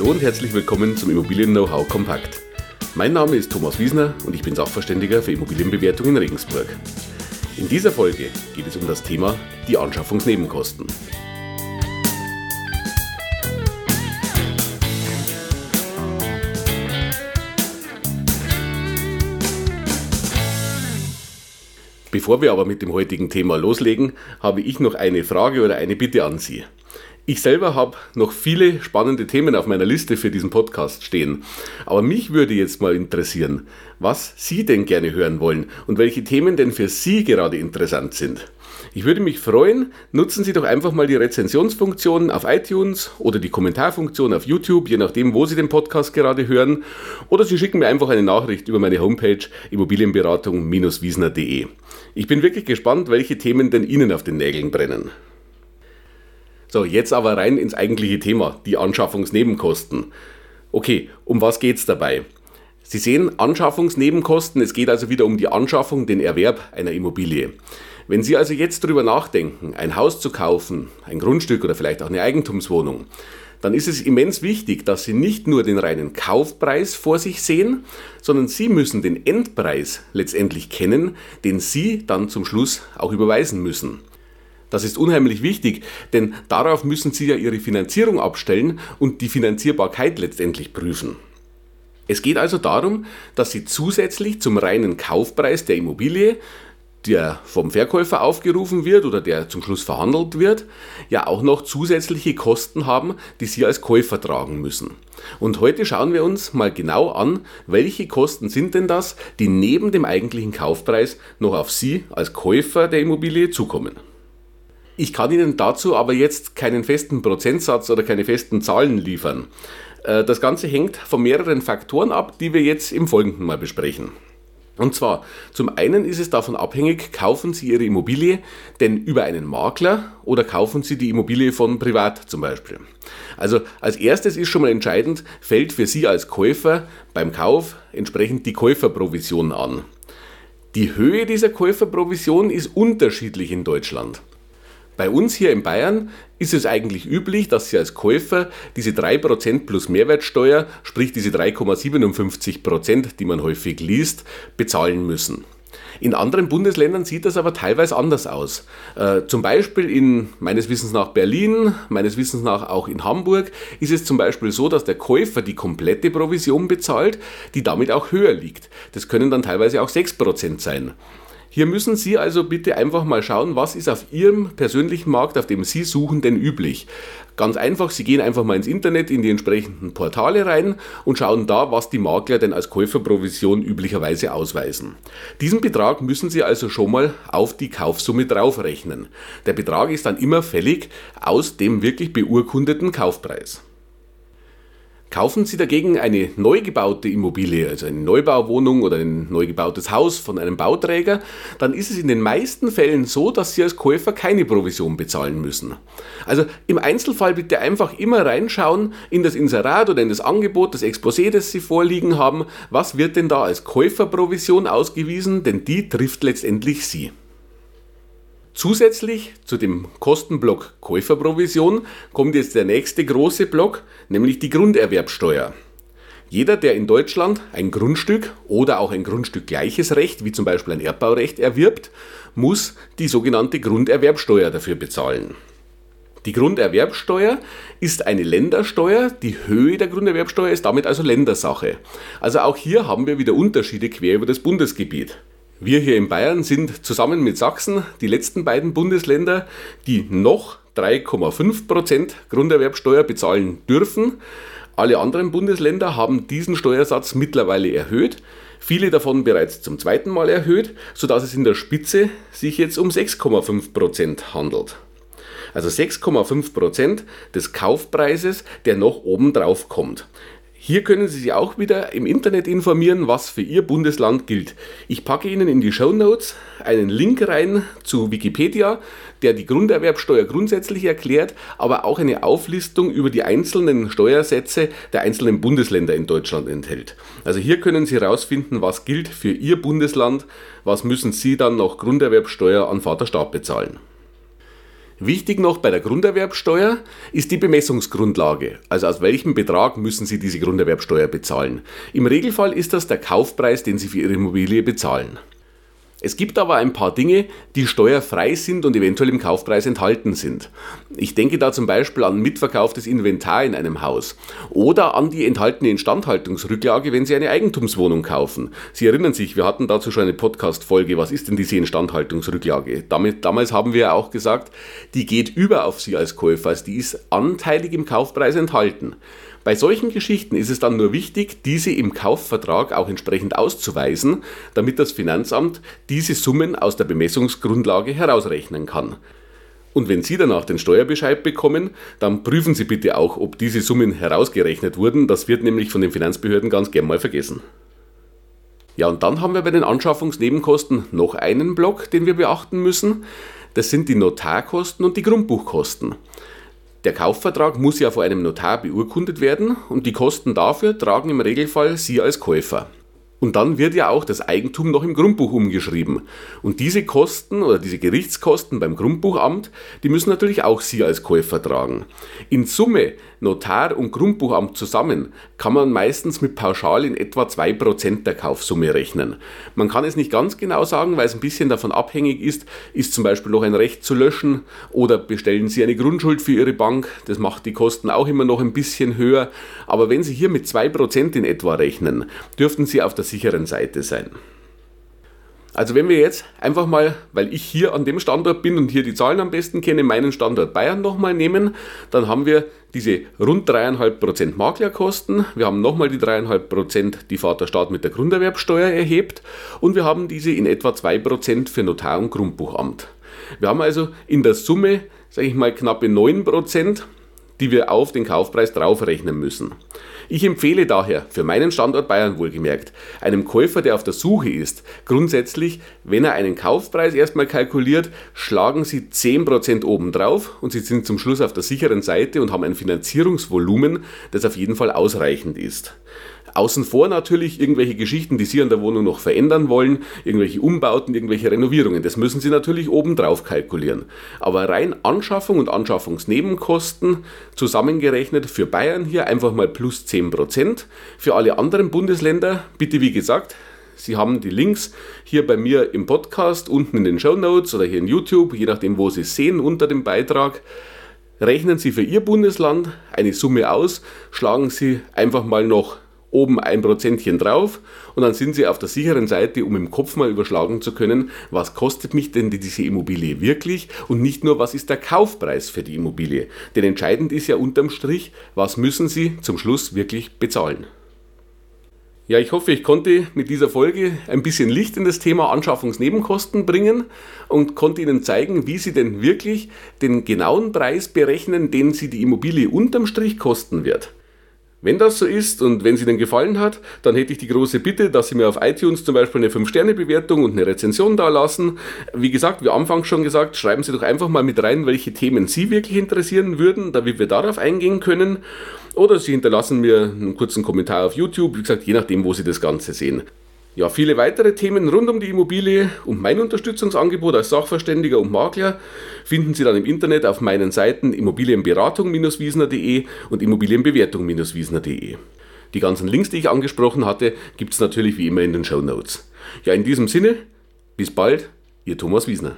Hallo und herzlich willkommen zum Immobilien Know-how Kompakt. Mein Name ist Thomas Wiesner und ich bin Sachverständiger für Immobilienbewertung in Regensburg. In dieser Folge geht es um das Thema die Anschaffungsnebenkosten. Bevor wir aber mit dem heutigen Thema loslegen, habe ich noch eine Frage oder eine Bitte an Sie. Ich selber habe noch viele spannende Themen auf meiner Liste für diesen Podcast stehen. Aber mich würde jetzt mal interessieren, was Sie denn gerne hören wollen und welche Themen denn für Sie gerade interessant sind. Ich würde mich freuen, nutzen Sie doch einfach mal die Rezensionsfunktion auf iTunes oder die Kommentarfunktion auf YouTube, je nachdem, wo Sie den Podcast gerade hören. Oder Sie schicken mir einfach eine Nachricht über meine Homepage immobilienberatung-wiesner.de. Ich bin wirklich gespannt, welche Themen denn Ihnen auf den Nägeln brennen. So, jetzt aber rein ins eigentliche Thema, die Anschaffungsnebenkosten. Okay, um was geht es dabei? Sie sehen Anschaffungsnebenkosten, es geht also wieder um die Anschaffung, den Erwerb einer Immobilie. Wenn Sie also jetzt darüber nachdenken, ein Haus zu kaufen, ein Grundstück oder vielleicht auch eine Eigentumswohnung, dann ist es immens wichtig, dass Sie nicht nur den reinen Kaufpreis vor sich sehen, sondern Sie müssen den Endpreis letztendlich kennen, den Sie dann zum Schluss auch überweisen müssen. Das ist unheimlich wichtig, denn darauf müssen Sie ja Ihre Finanzierung abstellen und die Finanzierbarkeit letztendlich prüfen. Es geht also darum, dass Sie zusätzlich zum reinen Kaufpreis der Immobilie, der vom Verkäufer aufgerufen wird oder der zum Schluss verhandelt wird, ja auch noch zusätzliche Kosten haben, die Sie als Käufer tragen müssen. Und heute schauen wir uns mal genau an, welche Kosten sind denn das, die neben dem eigentlichen Kaufpreis noch auf Sie als Käufer der Immobilie zukommen. Ich kann Ihnen dazu aber jetzt keinen festen Prozentsatz oder keine festen Zahlen liefern. Äh, das Ganze hängt von mehreren Faktoren ab, die wir jetzt im Folgenden mal besprechen. Und zwar, zum einen ist es davon abhängig, kaufen Sie Ihre Immobilie denn über einen Makler oder kaufen Sie die Immobilie von privat zum Beispiel. Also als erstes ist schon mal entscheidend, fällt für Sie als Käufer beim Kauf entsprechend die Käuferprovision an. Die Höhe dieser Käuferprovision ist unterschiedlich in Deutschland. Bei uns hier in Bayern ist es eigentlich üblich, dass Sie als Käufer diese 3% plus Mehrwertsteuer, sprich diese 3,57%, die man häufig liest, bezahlen müssen. In anderen Bundesländern sieht das aber teilweise anders aus. Äh, zum Beispiel in meines Wissens nach Berlin, meines Wissens nach auch in Hamburg ist es zum Beispiel so, dass der Käufer die komplette Provision bezahlt, die damit auch höher liegt. Das können dann teilweise auch 6% sein. Hier müssen Sie also bitte einfach mal schauen, was ist auf Ihrem persönlichen Markt, auf dem Sie suchen, denn üblich. Ganz einfach, Sie gehen einfach mal ins Internet, in die entsprechenden Portale rein und schauen da, was die Makler denn als Käuferprovision üblicherweise ausweisen. Diesen Betrag müssen Sie also schon mal auf die Kaufsumme draufrechnen. Der Betrag ist dann immer fällig aus dem wirklich beurkundeten Kaufpreis. Kaufen Sie dagegen eine neu gebaute Immobilie, also eine Neubauwohnung oder ein neu gebautes Haus von einem Bauträger, dann ist es in den meisten Fällen so, dass Sie als Käufer keine Provision bezahlen müssen. Also im Einzelfall bitte einfach immer reinschauen in das Inserat oder in das Angebot, das Exposé, das Sie vorliegen haben. Was wird denn da als Käuferprovision ausgewiesen? Denn die trifft letztendlich Sie. Zusätzlich zu dem Kostenblock Käuferprovision kommt jetzt der nächste große Block, nämlich die Grunderwerbsteuer. Jeder, der in Deutschland ein Grundstück oder auch ein Grundstück gleiches Recht, wie zum Beispiel ein Erbbaurecht, erwirbt, muss die sogenannte Grunderwerbsteuer dafür bezahlen. Die Grunderwerbsteuer ist eine Ländersteuer, die Höhe der Grunderwerbsteuer ist damit also Ländersache. Also auch hier haben wir wieder Unterschiede quer über das Bundesgebiet. Wir hier in Bayern sind zusammen mit Sachsen die letzten beiden Bundesländer, die noch 3,5% Grunderwerbsteuer bezahlen dürfen. Alle anderen Bundesländer haben diesen Steuersatz mittlerweile erhöht, viele davon bereits zum zweiten Mal erhöht, sodass es in der Spitze sich jetzt um 6,5% handelt. Also 6,5% des Kaufpreises, der noch oben drauf kommt. Hier können Sie sich auch wieder im Internet informieren, was für Ihr Bundesland gilt. Ich packe Ihnen in die Show Notes einen Link rein zu Wikipedia, der die Grunderwerbsteuer grundsätzlich erklärt, aber auch eine Auflistung über die einzelnen Steuersätze der einzelnen Bundesländer in Deutschland enthält. Also hier können Sie herausfinden, was gilt für Ihr Bundesland, was müssen Sie dann noch Grunderwerbsteuer an Vaterstaat bezahlen. Wichtig noch bei der Grunderwerbsteuer ist die Bemessungsgrundlage, also aus welchem Betrag müssen Sie diese Grunderwerbsteuer bezahlen. Im Regelfall ist das der Kaufpreis, den Sie für Ihre Immobilie bezahlen. Es gibt aber ein paar Dinge, die steuerfrei sind und eventuell im Kaufpreis enthalten sind. Ich denke da zum Beispiel an mitverkauftes Inventar in einem Haus oder an die enthaltene Instandhaltungsrücklage, wenn Sie eine Eigentumswohnung kaufen. Sie erinnern sich, wir hatten dazu schon eine Podcast-Folge. Was ist denn diese Instandhaltungsrücklage? Damit, damals haben wir auch gesagt, die geht über auf Sie als Käufer, die ist anteilig im Kaufpreis enthalten. Bei solchen Geschichten ist es dann nur wichtig, diese im Kaufvertrag auch entsprechend auszuweisen, damit das Finanzamt diese Summen aus der Bemessungsgrundlage herausrechnen kann. Und wenn Sie danach den Steuerbescheid bekommen, dann prüfen Sie bitte auch, ob diese Summen herausgerechnet wurden. Das wird nämlich von den Finanzbehörden ganz gern mal vergessen. Ja, und dann haben wir bei den Anschaffungsnebenkosten noch einen Block, den wir beachten müssen. Das sind die Notarkosten und die Grundbuchkosten. Der Kaufvertrag muss ja vor einem Notar beurkundet werden und die Kosten dafür tragen im Regelfall Sie als Käufer. Und dann wird ja auch das Eigentum noch im Grundbuch umgeschrieben. Und diese Kosten oder diese Gerichtskosten beim Grundbuchamt, die müssen natürlich auch Sie als Käufer tragen. In Summe, Notar und Grundbuchamt zusammen, kann man meistens mit Pauschal in etwa 2% der Kaufsumme rechnen. Man kann es nicht ganz genau sagen, weil es ein bisschen davon abhängig ist, ist zum Beispiel noch ein Recht zu löschen oder bestellen Sie eine Grundschuld für Ihre Bank. Das macht die Kosten auch immer noch ein bisschen höher. Aber wenn Sie hier mit 2% in etwa rechnen, dürften Sie auf der sicheren Seite sein. Also wenn wir jetzt einfach mal, weil ich hier an dem Standort bin und hier die Zahlen am besten kenne, meinen Standort Bayern nochmal nehmen, dann haben wir diese rund 3,5% Maklerkosten, wir haben nochmal die 3,5%, die Vaterstaat mit der Grunderwerbsteuer erhebt und wir haben diese in etwa 2% für Notar und Grundbuchamt. Wir haben also in der Summe, sage ich mal, knappe 9%, die wir auf den Kaufpreis draufrechnen müssen. Ich empfehle daher, für meinen Standort Bayern wohlgemerkt, einem Käufer, der auf der Suche ist, grundsätzlich, wenn er einen Kaufpreis erstmal kalkuliert, schlagen Sie 10% oben drauf und Sie sind zum Schluss auf der sicheren Seite und haben ein Finanzierungsvolumen, das auf jeden Fall ausreichend ist. Außen vor natürlich irgendwelche Geschichten, die Sie an der Wohnung noch verändern wollen, irgendwelche Umbauten, irgendwelche Renovierungen. Das müssen Sie natürlich obendrauf kalkulieren. Aber rein Anschaffung und Anschaffungsnebenkosten zusammengerechnet für Bayern hier einfach mal plus 10%. Für alle anderen Bundesländer bitte wie gesagt, Sie haben die Links hier bei mir im Podcast, unten in den Show Notes oder hier in YouTube, je nachdem, wo Sie sehen unter dem Beitrag. Rechnen Sie für Ihr Bundesland eine Summe aus, schlagen Sie einfach mal noch oben ein Prozentchen drauf und dann sind Sie auf der sicheren Seite, um im Kopf mal überschlagen zu können, was kostet mich denn diese Immobilie wirklich und nicht nur, was ist der Kaufpreis für die Immobilie. Denn entscheidend ist ja unterm Strich, was müssen Sie zum Schluss wirklich bezahlen. Ja, ich hoffe, ich konnte mit dieser Folge ein bisschen Licht in das Thema Anschaffungsnebenkosten bringen und konnte Ihnen zeigen, wie Sie denn wirklich den genauen Preis berechnen, den Sie die Immobilie unterm Strich kosten wird. Wenn das so ist und wenn es Ihnen gefallen hat, dann hätte ich die große Bitte, dass Sie mir auf iTunes zum Beispiel eine 5-Sterne-Bewertung und eine Rezension da lassen. Wie gesagt, wie anfangs schon gesagt, schreiben Sie doch einfach mal mit rein, welche Themen Sie wirklich interessieren würden, damit wir darauf eingehen können. Oder Sie hinterlassen mir einen kurzen Kommentar auf YouTube, wie gesagt, je nachdem, wo Sie das Ganze sehen. Ja, viele weitere Themen rund um die Immobilie und mein Unterstützungsangebot als Sachverständiger und Makler finden Sie dann im Internet auf meinen Seiten Immobilienberatung-wiesner.de und Immobilienbewertung-wiesner.de. Die ganzen Links, die ich angesprochen hatte, gibt es natürlich wie immer in den Show Notes. Ja, in diesem Sinne, bis bald, Ihr Thomas Wiesner.